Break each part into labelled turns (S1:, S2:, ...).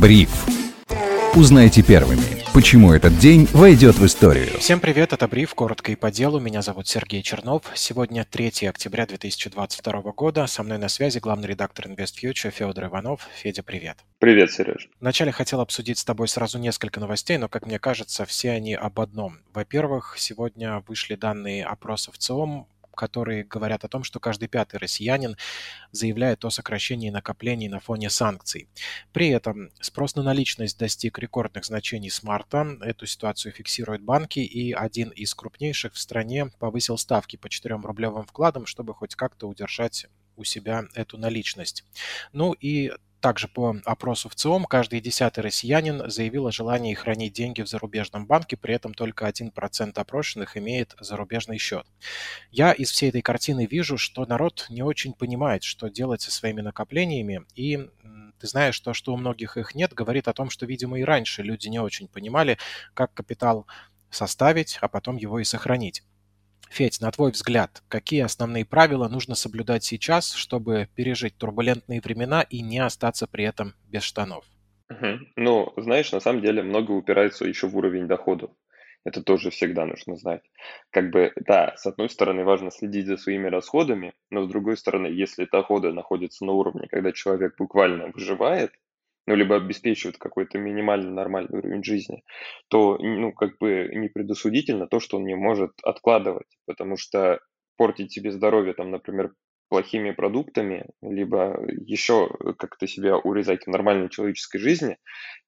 S1: Бриф. Узнайте первыми, почему этот день войдет в историю.
S2: Всем привет, это Бриф, коротко и по делу. Меня зовут Сергей Чернов. Сегодня 3 октября 2022 года. Со мной на связи главный редактор InvestFuture Федор Иванов. Федя, привет.
S3: Привет, Сереж.
S2: Вначале хотел обсудить с тобой сразу несколько новостей, но, как мне кажется, все они об одном. Во-первых, сегодня вышли данные опроса в ЦИОМ которые говорят о том, что каждый пятый россиянин заявляет о сокращении накоплений на фоне санкций. При этом спрос на наличность достиг рекордных значений с марта. Эту ситуацию фиксируют банки, и один из крупнейших в стране повысил ставки по 4 рублевым вкладам, чтобы хоть как-то удержать у себя эту наличность. Ну и также по опросу в ЦИОМ каждый десятый россиянин заявил о желании хранить деньги в зарубежном банке, при этом только 1% опрошенных имеет зарубежный счет. Я из всей этой картины вижу, что народ не очень понимает, что делать со своими накоплениями, и ты знаешь, то, что у многих их нет, говорит о том, что, видимо, и раньше люди не очень понимали, как капитал составить, а потом его и сохранить. Федь, на твой взгляд, какие основные правила нужно соблюдать сейчас, чтобы пережить турбулентные времена и не остаться при этом без штанов?
S3: Угу. Ну, знаешь, на самом деле много упирается еще в уровень доходов. Это тоже всегда нужно знать. Как бы, да, с одной стороны, важно следить за своими расходами, но с другой стороны, если доходы находятся на уровне, когда человек буквально выживает, ну, либо обеспечивают какой-то минимально нормальный уровень жизни, то, ну, как бы не предосудительно то, что он не может откладывать, потому что портить себе здоровье, там, например, плохими продуктами, либо еще как-то себя урезать в нормальной человеческой жизни,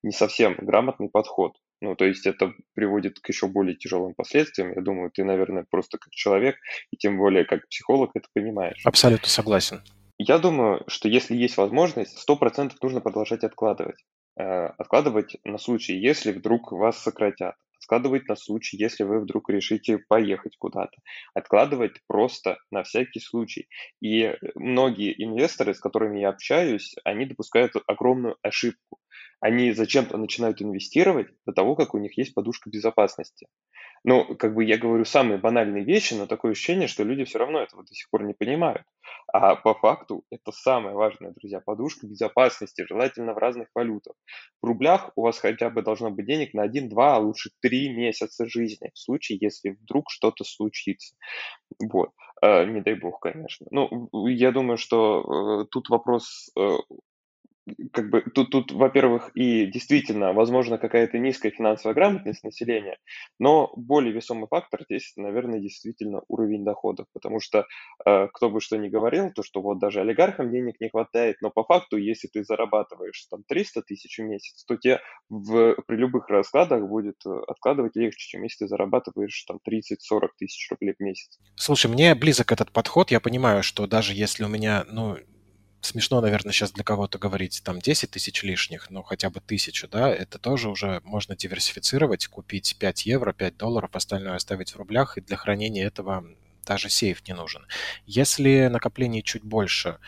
S3: не совсем грамотный подход. Ну, то есть это приводит к еще более тяжелым последствиям. Я думаю, ты, наверное, просто как человек, и тем более как психолог это понимаешь.
S2: Абсолютно согласен.
S3: Я думаю, что если есть возможность, сто процентов нужно продолжать откладывать. Э, откладывать на случай, если вдруг вас сократят. Откладывать на случай, если вы вдруг решите поехать куда-то. Откладывать просто на всякий случай. И многие инвесторы, с которыми я общаюсь, они допускают огромную ошибку. Они зачем-то начинают инвестировать до того, как у них есть подушка безопасности. Ну, как бы я говорю самые банальные вещи, но такое ощущение, что люди все равно этого до сих пор не понимают. А по факту это самое важное, друзья, подушка безопасности, желательно в разных валютах. В рублях у вас хотя бы должно быть денег на 1, 2, а лучше 3 месяца жизни, в случае, если вдруг что-то случится. Вот. Э, не дай бог, конечно. Ну, я думаю, что э, тут вопрос э, как бы тут, тут, во-первых, и действительно, возможно, какая-то низкая финансовая грамотность населения, но более весомый фактор здесь, наверное, действительно уровень доходов, потому что э, кто бы что ни говорил, то что вот даже олигархам денег не хватает, но по факту, если ты зарабатываешь там 300 тысяч в месяц, то тебе в, при любых раскладах будет э, откладывать легче, чем если ты зарабатываешь там 30-40 тысяч рублей в месяц.
S2: Слушай, мне близок этот подход, я понимаю, что даже если у меня, ну, смешно, наверное, сейчас для кого-то говорить там 10 тысяч лишних, но хотя бы тысячу, да, это тоже уже можно диверсифицировать, купить 5 евро, 5 долларов, остальное оставить в рублях, и для хранения этого даже сейф не нужен. Если накоплений чуть больше,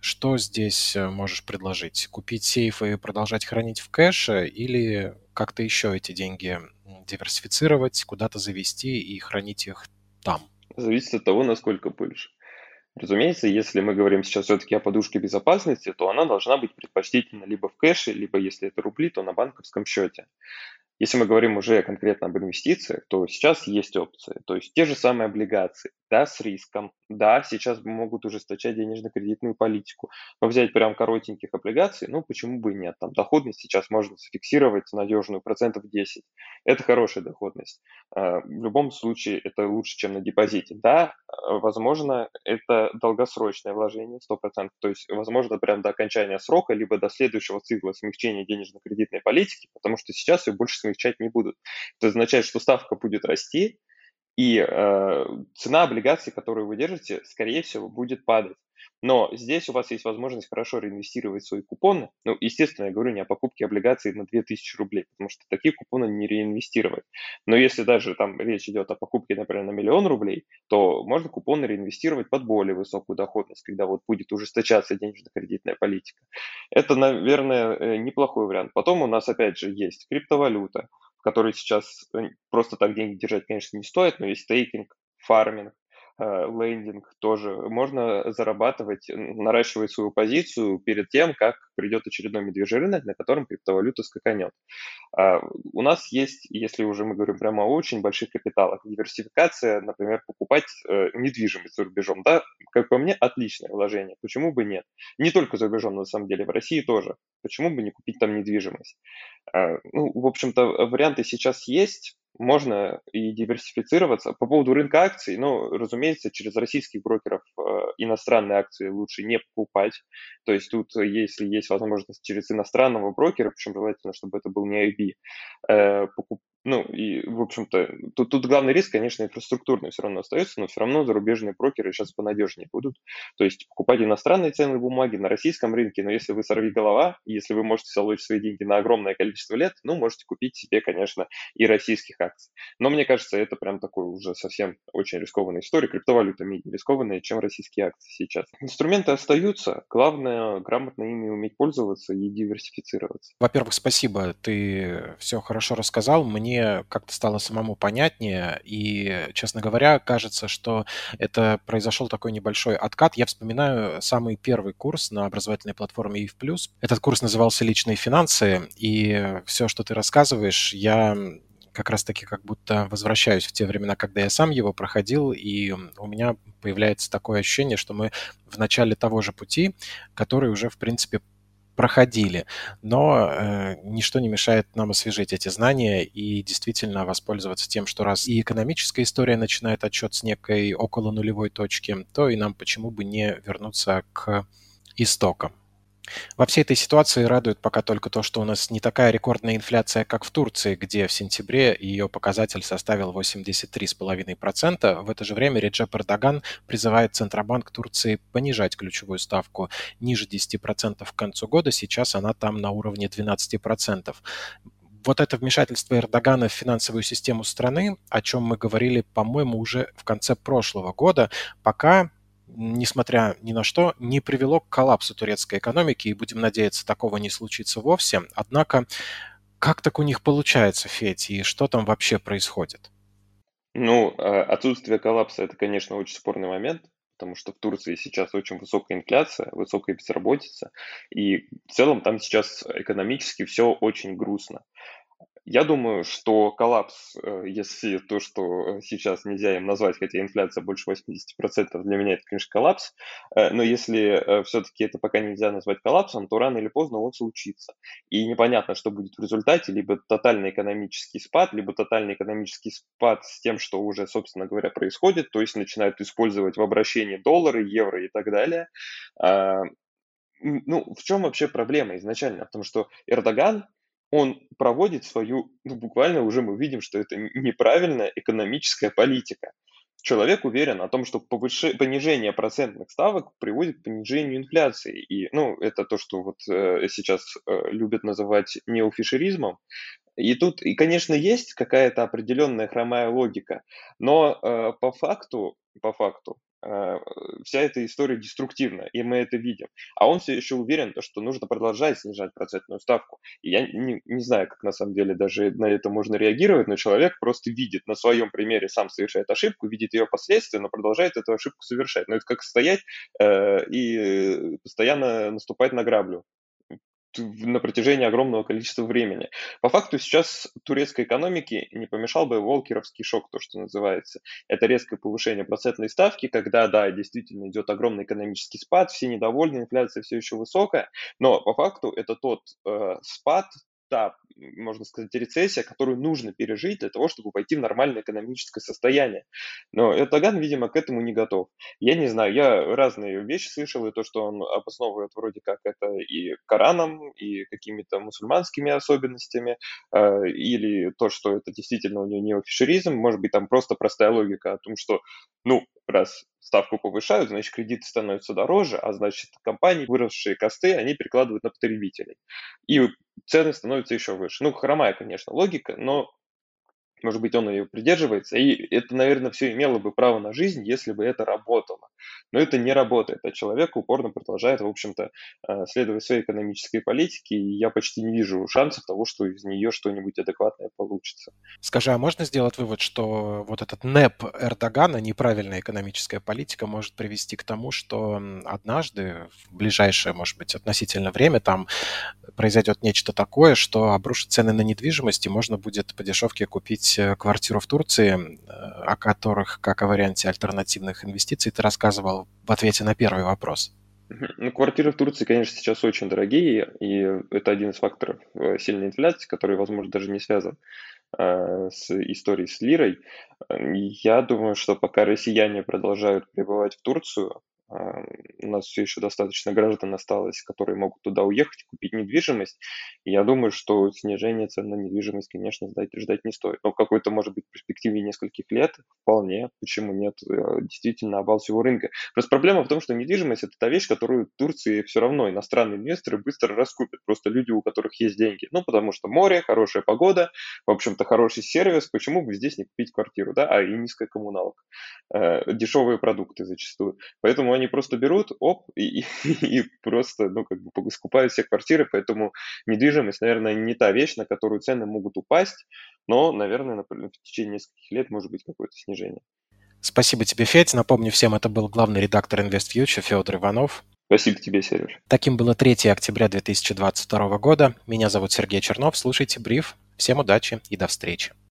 S2: что здесь э, можешь предложить? Купить сейф и продолжать хранить в кэше или как-то еще эти деньги диверсифицировать, куда-то завести и хранить их там?
S3: Зависит от того, насколько больше. Разумеется, если мы говорим сейчас все-таки о подушке безопасности, то она должна быть предпочтительна либо в кэше, либо если это рубли, то на банковском счете. Если мы говорим уже конкретно об инвестициях, то сейчас есть опции. То есть те же самые облигации, да, с риском, да, сейчас могут ужесточать денежно-кредитную политику. Но взять прям коротеньких облигаций, ну почему бы и нет. Там доходность сейчас можно зафиксировать надежную процентов 10. Это хорошая доходность. А, в любом случае это лучше, чем на депозите. Да, возможно, это долгосрочное вложение, 100%. То есть, возможно, прям до окончания срока, либо до следующего цикла смягчения денежно-кредитной политики, потому что сейчас ее больше смягчать не будут. Это означает, что ставка будет расти, и э, цена облигаций, которую вы держите, скорее всего, будет падать. Но здесь у вас есть возможность хорошо реинвестировать свои купоны. Ну, естественно, я говорю не о покупке облигаций на 2000 рублей, потому что такие купоны не реинвестировать. Но если даже там речь идет о покупке, например, на миллион рублей, то можно купоны реинвестировать под более высокую доходность, когда вот будет ужесточаться денежно-кредитная политика. Это, наверное, э, неплохой вариант. Потом у нас, опять же, есть криптовалюта, в которой сейчас э, просто так деньги держать, конечно, не стоит, но есть стейкинг, фарминг, лендинг тоже. Можно зарабатывать, наращивать свою позицию перед тем, как придет очередной медвежий рынок, на котором криптовалюта скаканет. А, у нас есть, если уже мы говорим прямо о очень больших капиталах, диверсификация, например, покупать э, недвижимость за рубежом, да, как по мне, отличное вложение, почему бы нет? Не только за рубежом, на самом деле, в России тоже. Почему бы не купить там недвижимость? А, ну, в общем-то, варианты сейчас есть, можно и диверсифицироваться. По поводу рынка акций, ну, разумеется, через российских брокеров э, иностранные акции лучше не покупать. То есть тут, если есть возможность через иностранного брокера, причем желательно, чтобы это был не IB, э, покуп, ну, и, в общем-то, тут, тут главный риск, конечно, инфраструктурный все равно остается, но все равно зарубежные брокеры сейчас понадежнее будут. То есть покупать иностранные ценные бумаги на российском рынке, но если вы сорви голова, если вы можете залочь свои деньги на огромное количество лет, ну, можете купить себе, конечно, и российских акций. Но мне кажется, это прям такой уже совсем очень рискованная история. Криптовалюта менее рискованная, чем российские акции сейчас. Инструменты остаются, главное грамотно ими уметь пользоваться и диверсифицироваться.
S2: Во-первых, спасибо, ты все хорошо рассказал. Мне мне как-то стало самому понятнее, и, честно говоря, кажется, что это произошел такой небольшой откат. Я вспоминаю самый первый курс на образовательной платформе EVE+. Этот курс назывался «Личные финансы», и все, что ты рассказываешь, я как раз-таки как будто возвращаюсь в те времена, когда я сам его проходил, и у меня появляется такое ощущение, что мы в начале того же пути, который уже, в принципе, проходили, но э, ничто не мешает нам освежить эти знания и действительно воспользоваться тем, что раз и экономическая история начинает отчет с некой около нулевой точки, то и нам почему бы не вернуться к истокам. Во всей этой ситуации радует пока только то, что у нас не такая рекордная инфляция, как в Турции, где в сентябре ее показатель составил 83,5%. В это же время Реджеп Эрдоган призывает Центробанк Турции понижать ключевую ставку ниже 10% к концу года. Сейчас она там на уровне 12% вот это вмешательство Эрдогана в финансовую систему страны, о чем мы говорили, по-моему, уже в конце прошлого года, пока несмотря ни на что, не привело к коллапсу турецкой экономики, и будем надеяться, такого не случится вовсе. Однако, как так у них получается, Федь, и что там вообще происходит?
S3: Ну, а, отсутствие коллапса – это, конечно, очень спорный момент, потому что в Турции сейчас очень высокая инфляция, высокая безработица, и в целом там сейчас экономически все очень грустно. Я думаю, что коллапс, э, если то, что сейчас нельзя им назвать, хотя инфляция больше 80%, для меня это, конечно, коллапс, э, но если э, все-таки это пока нельзя назвать коллапсом, то рано или поздно он случится. И непонятно, что будет в результате, либо тотальный экономический спад, либо тотальный экономический спад с тем, что уже, собственно говоря, происходит, то есть начинают использовать в обращении доллары, евро и так далее. А, ну, в чем вообще проблема изначально? Потому что Эрдоган он проводит свою, ну, буквально уже мы видим, что это неправильная экономическая политика. Человек уверен о том, что повыше... понижение процентных ставок приводит к понижению инфляции. И, ну, это то, что вот э, сейчас э, любят называть неофишеризмом. И тут, и, конечно, есть какая-то определенная хромая логика, но э, по факту, по факту, вся эта история деструктивна, и мы это видим. А он все еще уверен, что нужно продолжать снижать процентную ставку. И я не, не знаю, как на самом деле даже на это можно реагировать, но человек просто видит на своем примере, сам совершает ошибку, видит ее последствия, но продолжает эту ошибку совершать. Но это как стоять э, и постоянно наступать на граблю на протяжении огромного количества времени. По факту сейчас турецкой экономике не помешал бы волкеровский шок, то, что называется. Это резкое повышение процентной ставки, когда, да, действительно идет огромный экономический спад, все недовольны, инфляция все еще высокая, но по факту это тот э, спад, та, можно сказать, рецессия, которую нужно пережить для того, чтобы пойти в нормальное экономическое состояние. Но Эрдоган, видимо, к этому не готов. Я не знаю, я разные вещи слышал, и то, что он обосновывает вроде как это и Кораном, и какими-то мусульманскими особенностями, э, или то, что это действительно у него неофишеризм, может быть, там просто простая логика о том, что, ну, раз ставку повышают, значит, кредиты становятся дороже, а значит, компании, выросшие косты, они перекладывают на потребителей. И цены становятся еще выше. Ну, хромая, конечно, логика, но может быть, он ее придерживается, и это, наверное, все имело бы право на жизнь, если бы это работало. Но это не работает, а человек упорно продолжает, в общем-то, э, следовать своей экономической политике, и я почти не вижу шансов того, что из нее что-нибудь адекватное получится.
S2: Скажи, а можно сделать вывод, что вот этот НЭП Эрдогана, неправильная экономическая политика, может привести к тому, что однажды, в ближайшее, может быть, относительно время, там произойдет нечто такое, что обрушит цены на недвижимость, и можно будет по дешевке купить э, квартиру в Турции, э, о которых, как о варианте альтернативных инвестиций, ты рассказывал в ответе на первый вопрос.
S3: Ну, квартиры в Турции, конечно, сейчас очень дорогие, и это один из факторов э, сильной инфляции, который, возможно, даже не связан с историей с лирой. Я думаю, что пока россияне продолжают пребывать в Турцию, у нас все еще достаточно граждан осталось, которые могут туда уехать, купить недвижимость. И я думаю, что снижение цен на недвижимость, конечно, ждать, ждать не стоит. Но какой-то, может быть, перспективе нескольких лет вполне, почему нет, э, действительно обвал всего рынка. Просто проблема в том, что недвижимость – это та вещь, которую в Турции все равно иностранные инвесторы быстро раскупят. Просто люди, у которых есть деньги. Ну, потому что море, хорошая погода, в общем-то, хороший сервис. Почему бы здесь не купить квартиру, да? А и низкая коммуналка. Э, дешевые продукты зачастую. Поэтому они просто берут, оп, и, и просто, ну, как бы скупают все квартиры, поэтому недвижимость, наверное, не та вещь, на которую цены могут упасть, но, наверное, в течение нескольких лет может быть какое-то снижение.
S2: Спасибо тебе, Федь. Напомню всем, это был главный редактор InvestFuture Федор Иванов.
S3: Спасибо тебе, Сереж.
S2: Таким было 3 октября 2022 года. Меня зовут Сергей Чернов. Слушайте бриф. Всем удачи и до встречи.